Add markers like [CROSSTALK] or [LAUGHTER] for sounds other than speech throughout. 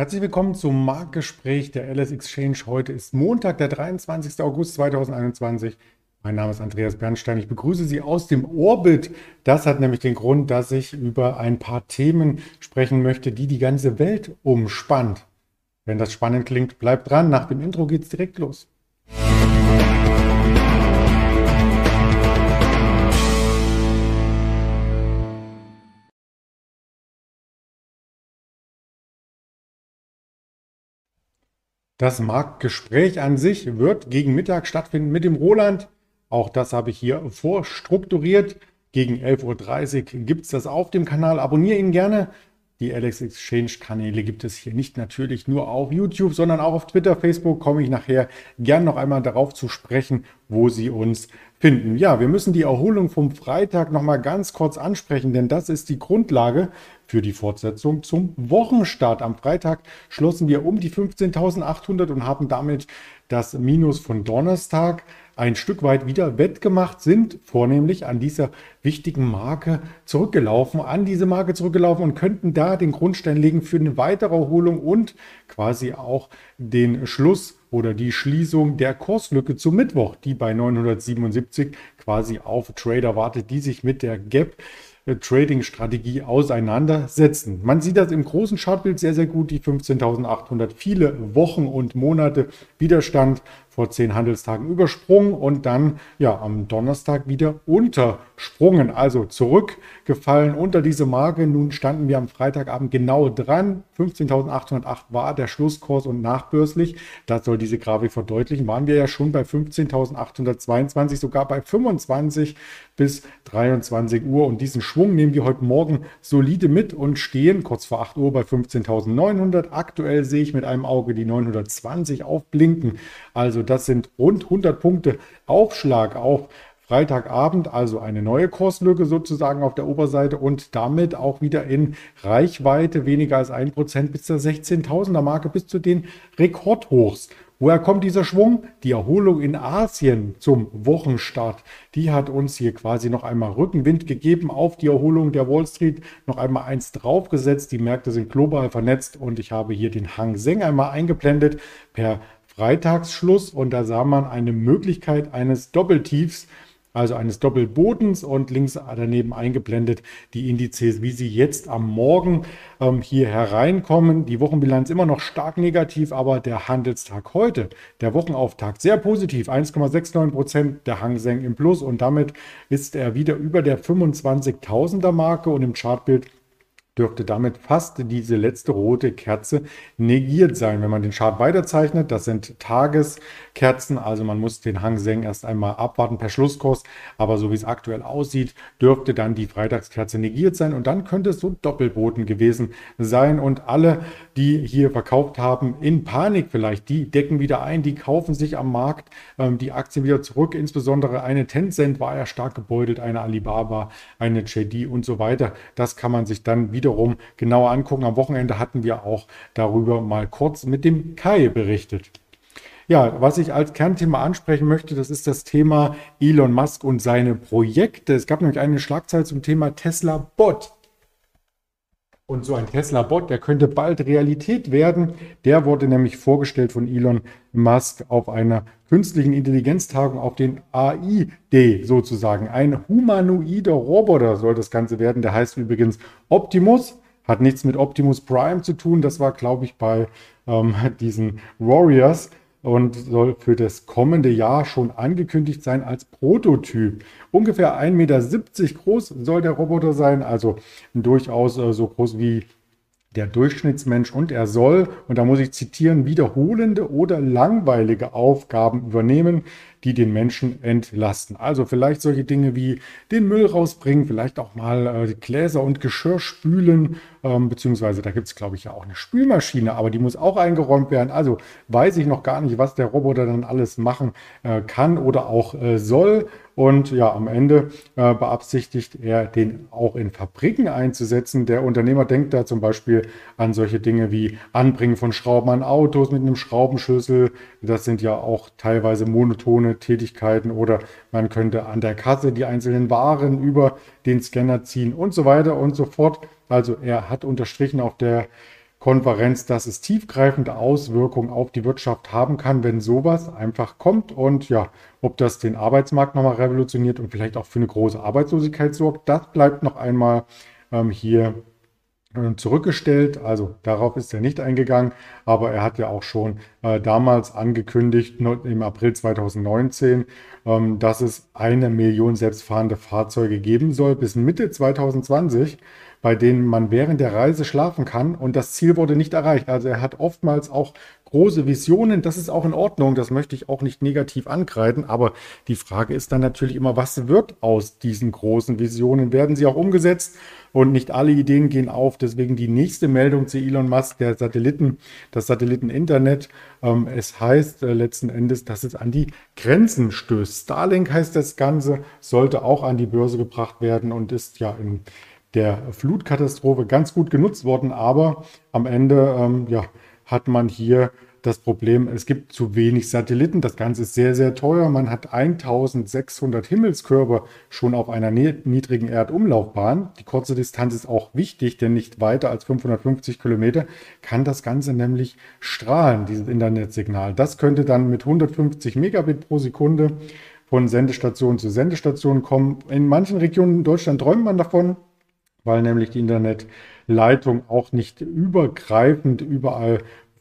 Herzlich willkommen zum Marktgespräch der LS Exchange. Heute ist Montag, der 23. August 2021. Mein Name ist Andreas Bernstein. Ich begrüße Sie aus dem Orbit. Das hat nämlich den Grund, dass ich über ein paar Themen sprechen möchte, die die ganze Welt umspannt. Wenn das spannend klingt, bleibt dran. Nach dem Intro geht's direkt los. Das Marktgespräch an sich wird gegen Mittag stattfinden mit dem Roland. Auch das habe ich hier vorstrukturiert. Gegen 11.30 Uhr gibt es das auf dem Kanal. Abonniere ihn gerne. Die Alex Exchange Kanäle gibt es hier nicht natürlich nur auf YouTube, sondern auch auf Twitter, Facebook. Komme ich nachher gern noch einmal darauf zu sprechen, wo Sie uns finden. Ja, wir müssen die Erholung vom Freitag noch mal ganz kurz ansprechen, denn das ist die Grundlage für die Fortsetzung zum Wochenstart. Am Freitag schlossen wir um die 15.800 und haben damit das Minus von Donnerstag ein Stück weit wieder wettgemacht, sind vornehmlich an dieser wichtigen Marke zurückgelaufen, an diese Marke zurückgelaufen und könnten da den Grundstein legen für eine weitere Erholung und quasi auch den Schluss oder die Schließung der Kurslücke zum Mittwoch, die bei 977 quasi auf Trader wartet, die sich mit der Gap Trading-Strategie auseinandersetzen. Man sieht das im großen Chartbild sehr, sehr gut, die 15.800, viele Wochen und Monate Widerstand vor zehn Handelstagen übersprungen und dann ja am Donnerstag wieder untersprungen, also zurückgefallen unter diese Marke. Nun standen wir am Freitagabend genau dran. 15.808 war der Schlusskurs und nachbörslich, das soll diese Grafik verdeutlichen, waren wir ja schon bei 15.822, sogar bei 25 bis 23 Uhr und diesen Schwung nehmen wir heute Morgen solide mit und stehen kurz vor 8 Uhr bei 15.900. Aktuell sehe ich mit einem Auge die 920 aufblinken. Also das sind rund 100 Punkte Aufschlag auf Freitagabend, also eine neue Kurslücke sozusagen auf der Oberseite und damit auch wieder in Reichweite weniger als 1% bis zur 16.000er Marke, bis zu den Rekordhochs. Woher kommt dieser Schwung? Die Erholung in Asien zum Wochenstart, die hat uns hier quasi noch einmal Rückenwind gegeben auf die Erholung der Wall Street, noch einmal eins draufgesetzt. Die Märkte sind global vernetzt und ich habe hier den Hang Seng einmal eingeblendet per Freitagsschluss und da sah man eine Möglichkeit eines Doppeltiefs also eines Doppelbodens und links daneben eingeblendet die Indizes, wie sie jetzt am Morgen ähm, hier hereinkommen. Die Wochenbilanz immer noch stark negativ, aber der Handelstag heute, der Wochenauftakt, sehr positiv. 1,69 Prozent der Hang Seng im Plus und damit ist er wieder über der 25.000er Marke und im Chartbild dürfte damit fast diese letzte rote Kerze negiert sein. Wenn man den Chart weiterzeichnet, das sind Tageskerzen, also man muss den Hang Seng erst einmal abwarten per Schlusskurs, aber so wie es aktuell aussieht, dürfte dann die Freitagskerze negiert sein und dann könnte es so Doppelboten gewesen sein und alle, die hier verkauft haben, in Panik vielleicht, die decken wieder ein, die kaufen sich am Markt ähm, die Aktien wieder zurück, insbesondere eine Tencent war ja stark gebeutelt, eine Alibaba, eine JD und so weiter. Das kann man sich dann wieder wiederum genauer angucken. Am Wochenende hatten wir auch darüber mal kurz mit dem Kai berichtet. Ja, was ich als Kernthema ansprechen möchte, das ist das Thema Elon Musk und seine Projekte. Es gab nämlich eine Schlagzeile zum Thema Tesla Bot. Und so ein Tesla-Bot, der könnte bald Realität werden. Der wurde nämlich vorgestellt von Elon Musk auf einer künstlichen Intelligenztagung auf den AI-Day sozusagen. Ein humanoider Roboter soll das Ganze werden. Der heißt übrigens Optimus. Hat nichts mit Optimus Prime zu tun. Das war, glaube ich, bei ähm, diesen Warriors und soll für das kommende Jahr schon angekündigt sein als Prototyp. Ungefähr 1,70 Meter groß soll der Roboter sein, also durchaus äh, so groß wie der Durchschnittsmensch und er soll, und da muss ich zitieren, wiederholende oder langweilige Aufgaben übernehmen, die den Menschen entlasten. Also vielleicht solche Dinge wie den Müll rausbringen, vielleicht auch mal äh, Gläser und Geschirr spülen, ähm, beziehungsweise da gibt es, glaube ich, ja auch eine Spülmaschine, aber die muss auch eingeräumt werden. Also weiß ich noch gar nicht, was der Roboter dann alles machen äh, kann oder auch äh, soll. Und ja, am Ende äh, beabsichtigt er, den auch in Fabriken einzusetzen. Der Unternehmer denkt da zum Beispiel an solche Dinge wie Anbringen von Schrauben an Autos mit einem Schraubenschlüssel. Das sind ja auch teilweise monotone Tätigkeiten oder man könnte an der Kasse die einzelnen Waren über den Scanner ziehen und so weiter und so fort. Also er hat unterstrichen auf der Konferenz, dass es tiefgreifende Auswirkungen auf die Wirtschaft haben kann, wenn sowas einfach kommt. Und ja, ob das den Arbeitsmarkt nochmal revolutioniert und vielleicht auch für eine große Arbeitslosigkeit sorgt, das bleibt noch einmal ähm, hier zurückgestellt. Also darauf ist er nicht eingegangen, aber er hat ja auch schon äh, damals angekündigt, im April 2019, ähm, dass es eine Million selbstfahrende Fahrzeuge geben soll bis Mitte 2020 bei denen man während der Reise schlafen kann und das Ziel wurde nicht erreicht. Also er hat oftmals auch große Visionen, das ist auch in Ordnung, das möchte ich auch nicht negativ ankreiden, aber die Frage ist dann natürlich immer, was wird aus diesen großen Visionen? Werden sie auch umgesetzt? Und nicht alle Ideen gehen auf. Deswegen die nächste Meldung zu Elon Musk, der Satelliten, das Satelliteninternet. Ähm, es heißt äh, letzten Endes, dass es an die Grenzen stößt. Starlink heißt das Ganze, sollte auch an die Börse gebracht werden und ist ja in der Flutkatastrophe ganz gut genutzt worden, aber am Ende ähm, ja, hat man hier das Problem, es gibt zu wenig Satelliten. Das Ganze ist sehr, sehr teuer. Man hat 1600 Himmelskörper schon auf einer niedrigen Erdumlaufbahn. Die kurze Distanz ist auch wichtig, denn nicht weiter als 550 Kilometer kann das Ganze nämlich strahlen, dieses Internetsignal. Das könnte dann mit 150 Megabit pro Sekunde von Sendestation zu Sendestation kommen. In manchen Regionen in Deutschland träumt man davon weil nämlich die Internetleitung auch nicht übergreifend überall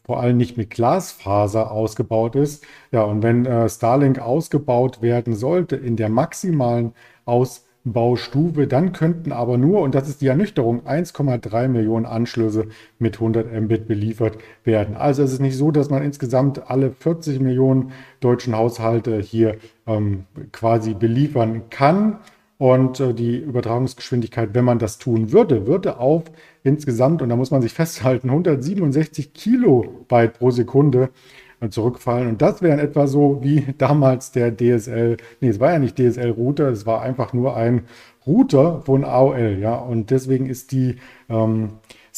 vor allem nicht mit Glasfaser ausgebaut ist. Ja, und wenn äh, Starlink ausgebaut werden sollte in der maximalen Ausbaustufe, dann könnten aber nur, und das ist die Ernüchterung, 1,3 Millionen Anschlüsse mit 100 Mbit beliefert werden. Also es ist nicht so, dass man insgesamt alle 40 Millionen deutschen Haushalte hier ähm, quasi beliefern kann. Und äh, die Übertragungsgeschwindigkeit, wenn man das tun würde, würde auf insgesamt, und da muss man sich [LAUGHS] festhalten, 167 Kilobyte pro Sekunde äh, zurückfallen. Und das wäre etwa so wie damals der DSL, nee, es war ja nicht DSL-Router, es war einfach nur ein Router von AOL, ja. Und deswegen ist die ähm,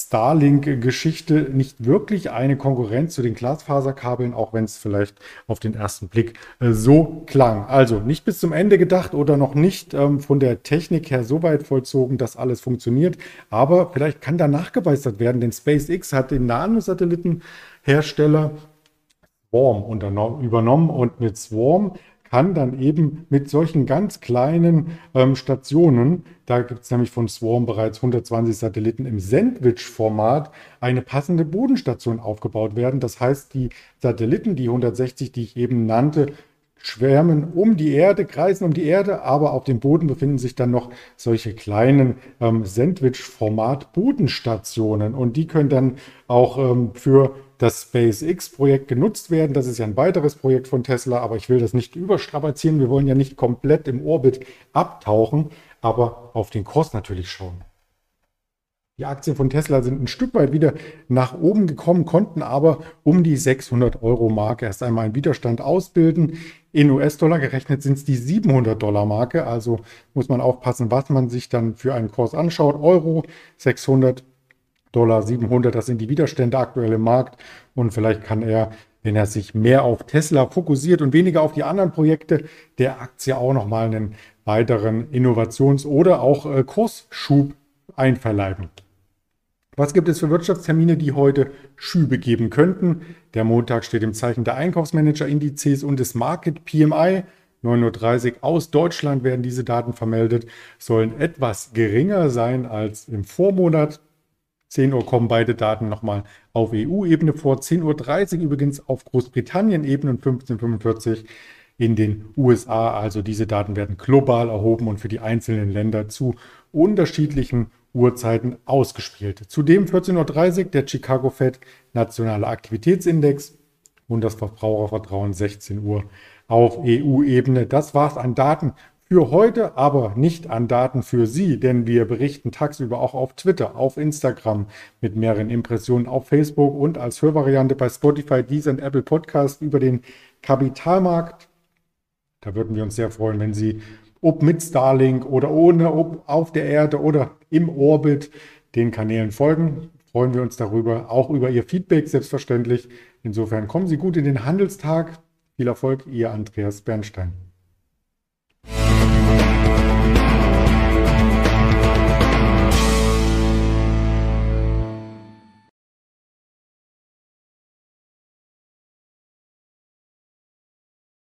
Starlink-Geschichte nicht wirklich eine Konkurrenz zu den Glasfaserkabeln, auch wenn es vielleicht auf den ersten Blick äh, so klang. Also nicht bis zum Ende gedacht oder noch nicht ähm, von der Technik her so weit vollzogen, dass alles funktioniert. Aber vielleicht kann da nachgeweistert werden, denn SpaceX hat den Nanosatellitenhersteller Swarm übernommen und mit Swarm kann dann eben mit solchen ganz kleinen ähm, Stationen, da gibt es nämlich von Swarm bereits 120 Satelliten im Sandwich-Format, eine passende Bodenstation aufgebaut werden. Das heißt, die Satelliten, die 160, die ich eben nannte, schwärmen um die Erde, kreisen um die Erde, aber auf dem Boden befinden sich dann noch solche kleinen ähm, Sandwich-Format-Bodenstationen und die können dann auch ähm, für das SpaceX-Projekt genutzt werden. Das ist ja ein weiteres Projekt von Tesla, aber ich will das nicht überstrapazieren. Wir wollen ja nicht komplett im Orbit abtauchen, aber auf den Kurs natürlich schauen. Die Aktien von Tesla sind ein Stück weit wieder nach oben gekommen, konnten aber um die 600 Euro Marke erst einmal einen Widerstand ausbilden. In US-Dollar gerechnet sind es die 700 Dollar Marke. Also muss man aufpassen, was man sich dann für einen Kurs anschaut. Euro 600 Dollar 700, das sind die Widerstände aktuell im Markt. Und vielleicht kann er, wenn er sich mehr auf Tesla fokussiert und weniger auf die anderen Projekte, der Aktie auch nochmal einen weiteren Innovations- oder auch äh, Kursschub einverleiben. Was gibt es für Wirtschaftstermine, die heute Schübe geben könnten? Der Montag steht im Zeichen der Einkaufsmanager-Indizes und des Market PMI. 9.30 Uhr aus Deutschland werden diese Daten vermeldet, sollen etwas geringer sein als im Vormonat. 10 Uhr kommen beide Daten nochmal auf EU-Ebene vor. 10.30 Uhr übrigens auf Großbritannien-Ebene und 15.45 Uhr in den USA. Also diese Daten werden global erhoben und für die einzelnen Länder zu unterschiedlichen Uhrzeiten ausgespielt. Zudem 14.30 Uhr der Chicago Fed Nationale Aktivitätsindex und das Verbrauchervertrauen 16 Uhr auf EU-Ebene. Das war's an Daten für heute aber nicht an Daten für Sie, denn wir berichten tagsüber auch auf Twitter, auf Instagram mit mehreren Impressionen, auf Facebook und als Hörvariante bei Spotify, Deezer und Apple Podcast über den Kapitalmarkt. Da würden wir uns sehr freuen, wenn Sie, ob mit Starlink oder ohne, ob auf der Erde oder im Orbit, den Kanälen folgen. Freuen wir uns darüber, auch über Ihr Feedback selbstverständlich. Insofern kommen Sie gut in den Handelstag. Viel Erfolg, Ihr Andreas Bernstein.